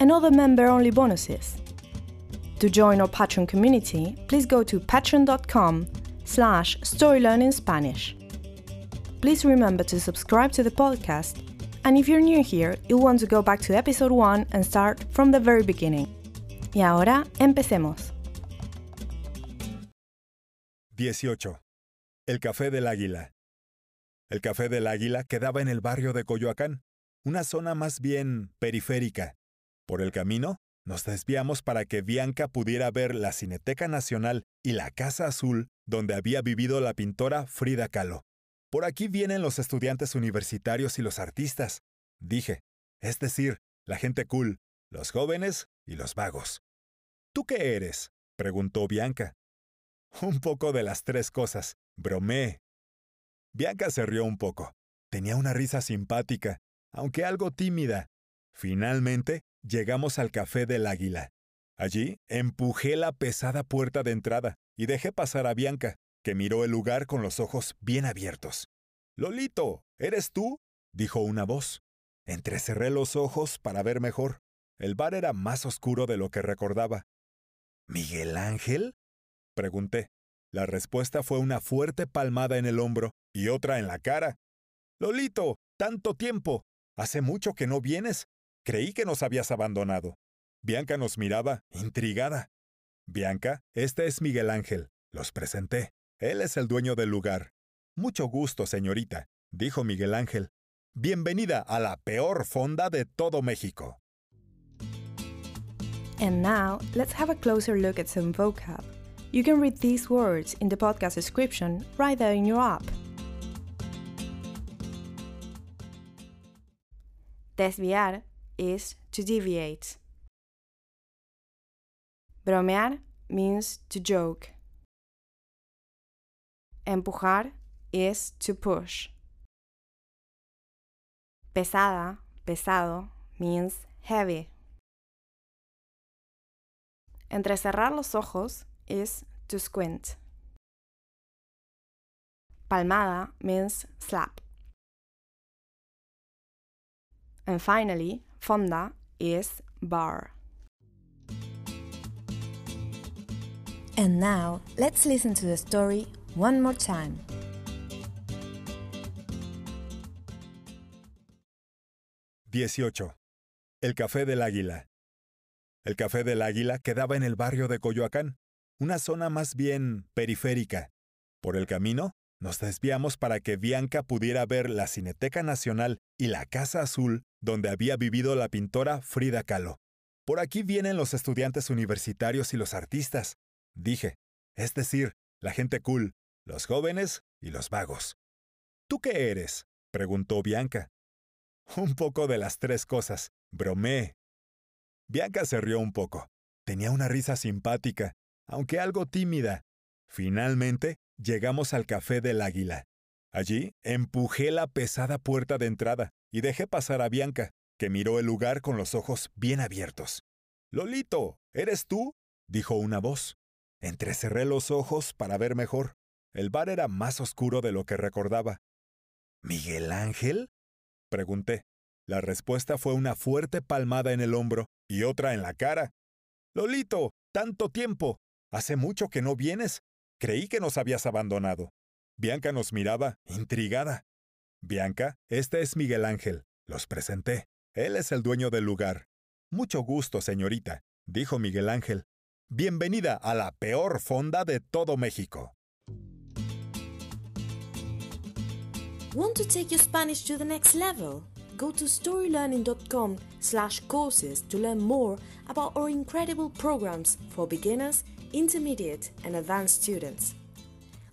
and other member-only bonuses. To join our Patreon community, please go to patreon.com slash storylearningspanish. Please remember to subscribe to the podcast, and if you're new here, you'll want to go back to episode 1 and start from the very beginning. Y ahora, empecemos. 18. El Café del Águila. El Café del Águila quedaba en el barrio de Coyoacán, una zona más bien periférica. Por el camino, nos desviamos para que Bianca pudiera ver la Cineteca Nacional y la Casa Azul donde había vivido la pintora Frida Kahlo. Por aquí vienen los estudiantes universitarios y los artistas, dije, es decir, la gente cool, los jóvenes y los vagos. ¿Tú qué eres? preguntó Bianca. Un poco de las tres cosas, bromeé. Bianca se rió un poco. Tenía una risa simpática, aunque algo tímida. Finalmente, llegamos al Café del Águila. Allí empujé la pesada puerta de entrada y dejé pasar a Bianca, que miró el lugar con los ojos bien abiertos. Lolito, ¿eres tú? dijo una voz. Entrecerré los ojos para ver mejor. El bar era más oscuro de lo que recordaba. ¿Miguel Ángel? pregunté. La respuesta fue una fuerte palmada en el hombro y otra en la cara. Lolito, tanto tiempo. Hace mucho que no vienes. Creí que nos habías abandonado. Bianca nos miraba, intrigada. Bianca, este es Miguel Ángel. Los presenté. Él es el dueño del lugar. Mucho gusto, señorita, dijo Miguel Ángel. Bienvenida a la peor fonda de todo México. And now, let's have a closer look at some vocab. You can read these words in the podcast description right there in your app. Desviar is to deviate. Bromear means to joke. Empujar is to push. Pesada, pesado means heavy. Entrecerrar los ojos is to squint. Palmada means slap. And finally, fonda is bar. And now, let's listen to the story one more time. «18. El Café del Águila. El Café del Águila quedaba en el barrio de Coyoacán, una zona más bien periférica. Por el camino, nos desviamos para que Bianca pudiera ver la Cineteca Nacional y la Casa Azul donde había vivido la pintora Frida Kahlo. Por aquí vienen los estudiantes universitarios y los artistas, dije, es decir, la gente cool, los jóvenes y los vagos. ¿Tú qué eres? preguntó Bianca. Un poco de las tres cosas, bromeé. Bianca se rió un poco. Tenía una risa simpática, aunque algo tímida. Finalmente, llegamos al Café del Águila. Allí empujé la pesada puerta de entrada y dejé pasar a Bianca, que miró el lugar con los ojos bien abiertos. Lolito, ¿eres tú? dijo una voz. Entrecerré los ojos para ver mejor. El bar era más oscuro de lo que recordaba. ¿Miguel Ángel? pregunté. La respuesta fue una fuerte palmada en el hombro y otra en la cara. Lolito, tanto tiempo. Hace mucho que no vienes. Creí que nos habías abandonado. Bianca nos miraba, intrigada. Bianca, este es Miguel Ángel. Los presenté. Él es el dueño del lugar. Mucho gusto, señorita, dijo Miguel Ángel. Bienvenida a la peor fonda de todo México. Want to take your Spanish to the next level? Go to storylearning.com slash courses to learn more about our incredible programs for beginners, intermediate and advanced students.